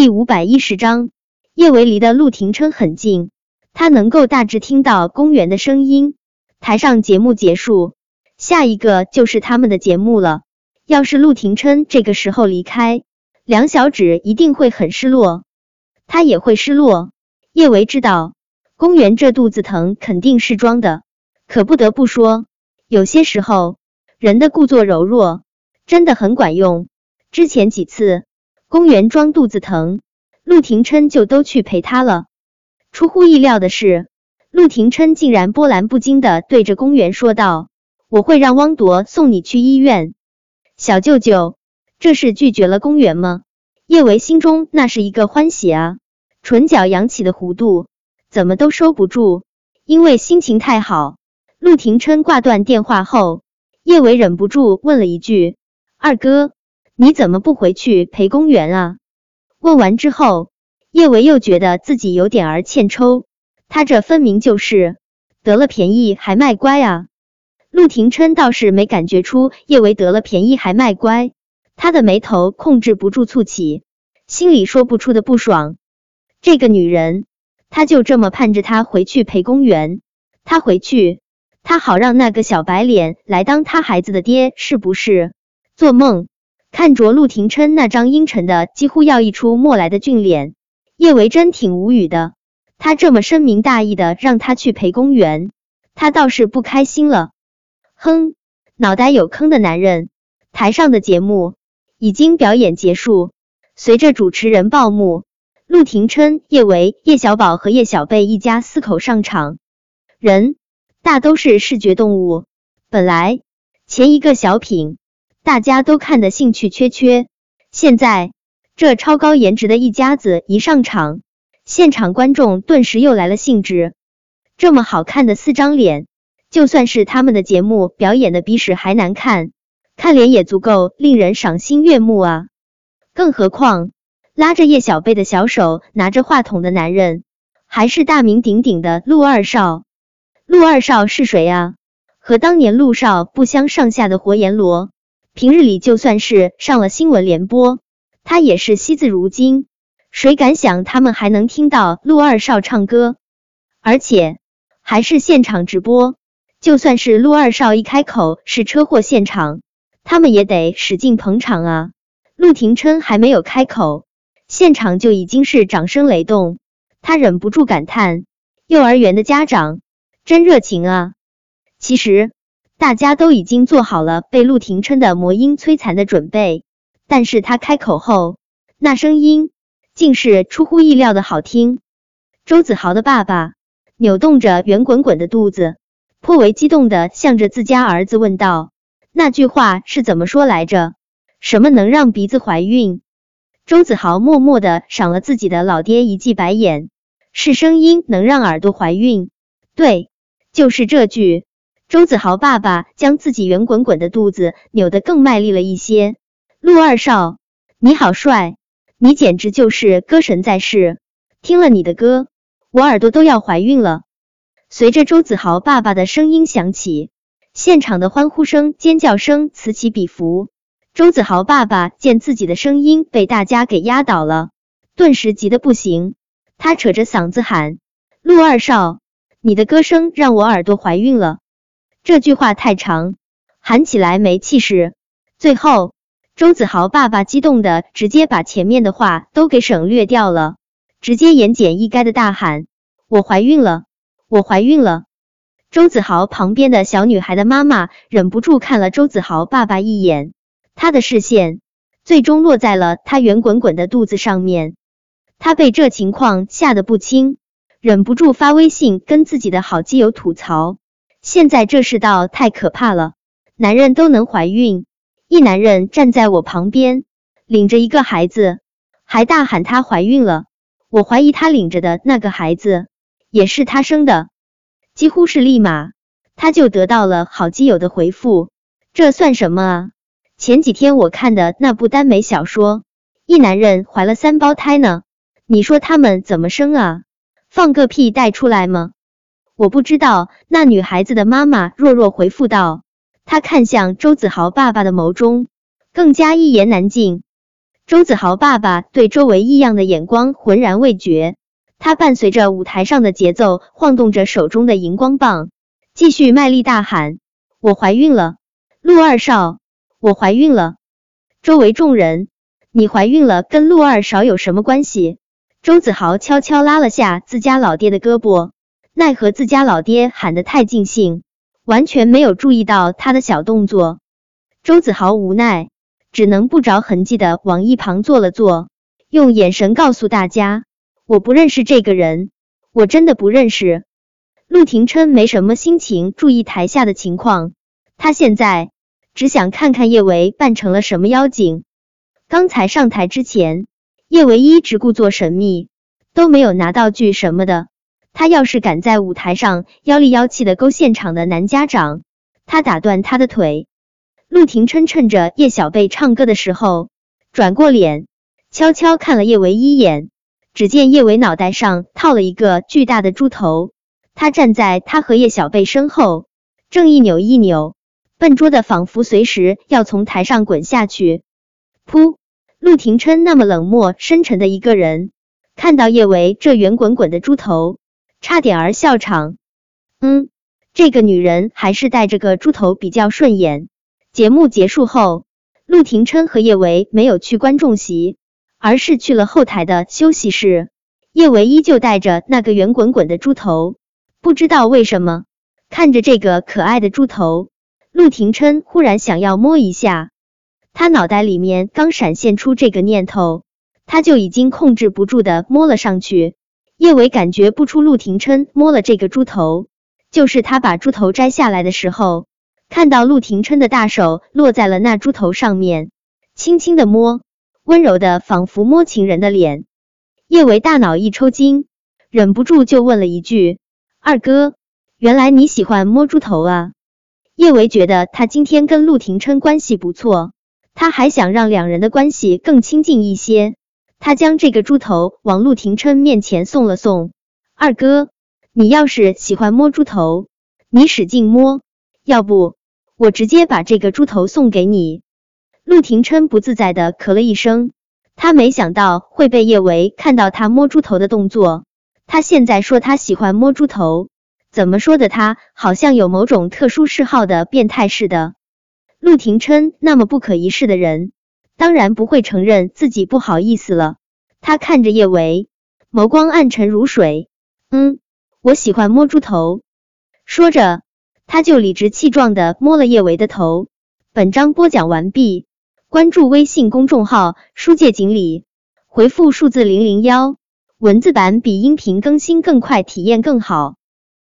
第五百一十章，叶维离的陆廷琛很近，他能够大致听到公园的声音。台上节目结束，下一个就是他们的节目了。要是陆廷琛这个时候离开，梁小芷一定会很失落，他也会失落。叶维知道，公园这肚子疼肯定是装的，可不得不说，有些时候人的故作柔弱真的很管用。之前几次。公园装肚子疼，陆廷琛就都去陪他了。出乎意料的是，陆廷琛竟然波澜不惊的对着公园说道：“我会让汪铎送你去医院。”小舅舅，这是拒绝了公园吗？叶维心中那是一个欢喜啊，唇角扬起的弧度怎么都收不住，因为心情太好。陆廷琛挂断电话后，叶维忍不住问了一句：“二哥。”你怎么不回去陪公园啊？问完之后，叶维又觉得自己有点儿欠抽，他这分明就是得了便宜还卖乖啊！陆廷琛倒是没感觉出叶维得了便宜还卖乖，他的眉头控制不住蹙起，心里说不出的不爽。这个女人，他就这么盼着她回去陪公园，他回去，他好让那个小白脸来当他孩子的爹，是不是做梦？看着陆廷琛那张阴沉的几乎要溢出墨来的俊脸，叶维真挺无语的。他这么深明大义的让他去陪公园，他倒是不开心了。哼，脑袋有坑的男人。台上的节目已经表演结束，随着主持人报幕，陆廷琛、叶维、叶小宝和叶小贝一家四口上场。人大都是视觉动物，本来前一个小品。大家都看得兴趣缺缺，现在这超高颜值的一家子一上场，现场观众顿时又来了兴致。这么好看的四张脸，就算是他们的节目表演的比屎还难看，看脸也足够令人赏心悦目啊！更何况拉着叶小贝的小手拿着话筒的男人，还是大名鼎鼎的陆二少。陆二少是谁啊？和当年陆少不相上下的活阎罗。平日里就算是上了新闻联播，他也是惜字如金。谁敢想他们还能听到陆二少唱歌，而且还是现场直播。就算是陆二少一开口是车祸现场，他们也得使劲捧场啊！陆廷琛还没有开口，现场就已经是掌声雷动。他忍不住感叹：幼儿园的家长真热情啊！其实。大家都已经做好了被陆廷琛的魔音摧残的准备，但是他开口后，那声音竟是出乎意料的好听。周子豪的爸爸扭动着圆滚滚的肚子，颇为激动的向着自家儿子问道：“那句话是怎么说来着？什么能让鼻子怀孕？”周子豪默默的赏了自己的老爹一记白眼：“是声音能让耳朵怀孕？对，就是这句。”周子豪爸爸将自己圆滚滚的肚子扭得更卖力了一些。陆二少，你好帅，你简直就是歌神在世。听了你的歌，我耳朵都要怀孕了。随着周子豪爸爸的声音响起，现场的欢呼声、尖叫声此起彼伏。周子豪爸爸见自己的声音被大家给压倒了，顿时急得不行，他扯着嗓子喊：“陆二少，你的歌声让我耳朵怀孕了。”这句话太长，喊起来没气势。最后，周子豪爸爸激动的直接把前面的话都给省略掉了，直接言简意赅的大喊：“我怀孕了，我怀孕了！”周子豪旁边的小女孩的妈妈忍不住看了周子豪爸爸一眼，她的视线最终落在了他圆滚滚的肚子上面。她被这情况吓得不轻，忍不住发微信跟自己的好基友吐槽。现在这世道太可怕了，男人都能怀孕，一男人站在我旁边，领着一个孩子，还大喊他怀孕了。我怀疑他领着的那个孩子也是他生的。几乎是立马，他就得到了好基友的回复。这算什么啊？前几天我看的那部耽美小说，一男人怀了三胞胎呢，你说他们怎么生啊？放个屁带出来吗？我不知道，那女孩子的妈妈弱弱回复道，她看向周子豪爸爸的眸中更加一言难尽。周子豪爸爸对周围异样的眼光浑然未觉，他伴随着舞台上的节奏，晃动着手中的荧光棒，继续卖力大喊：“我怀孕了，陆二少，我怀孕了！”周围众人，你怀孕了跟陆二少有什么关系？周子豪悄悄拉了下自家老爹的胳膊，奈何自家老爹喊得太尽兴，完全没有注意到他的小动作。周子豪无奈。只能不着痕迹的往一旁坐了坐，用眼神告诉大家：“我不认识这个人，我真的不认识。”陆廷琛没什么心情注意台下的情况，他现在只想看看叶维扮成了什么妖精。刚才上台之前，叶维一直故作神秘，都没有拿道具什么的。他要是敢在舞台上妖里妖气的勾现场的男家长，他打断他的腿。陆廷琛趁着叶小贝唱歌的时候，转过脸，悄悄看了叶维一眼。只见叶维脑袋上套了一个巨大的猪头，他站在他和叶小贝身后，正一扭一扭，笨拙的仿佛随时要从台上滚下去。噗！陆廷琛那么冷漠深沉的一个人，看到叶维这圆滚滚的猪头，差点儿笑场。嗯，这个女人还是带着个猪头比较顺眼。节目结束后，陆廷琛和叶维没有去观众席，而是去了后台的休息室。叶维依旧带着那个圆滚滚的猪头，不知道为什么，看着这个可爱的猪头，陆廷琛忽然想要摸一下。他脑袋里面刚闪现出这个念头，他就已经控制不住的摸了上去。叶维感觉不出陆廷琛摸了这个猪头，就是他把猪头摘下来的时候。看到陆廷琛的大手落在了那猪头上面，轻轻的摸，温柔的仿佛摸情人的脸。叶维大脑一抽筋，忍不住就问了一句：“二哥，原来你喜欢摸猪头啊？”叶维觉得他今天跟陆廷琛关系不错，他还想让两人的关系更亲近一些。他将这个猪头往陆廷琛面前送了送：“二哥，你要是喜欢摸猪头，你使劲摸，要不……”我直接把这个猪头送给你。陆廷琛不自在的咳了一声，他没想到会被叶维看到他摸猪头的动作。他现在说他喜欢摸猪头，怎么说的？他好像有某种特殊嗜好的变态似的。陆廷琛那么不可一世的人，当然不会承认自己不好意思了。他看着叶维，眸光暗沉如水。嗯，我喜欢摸猪头。说着。他就理直气壮的摸了叶维的头。本章播讲完毕，关注微信公众号“书界锦鲤”，回复数字零零幺，文字版比音频更新更快，体验更好。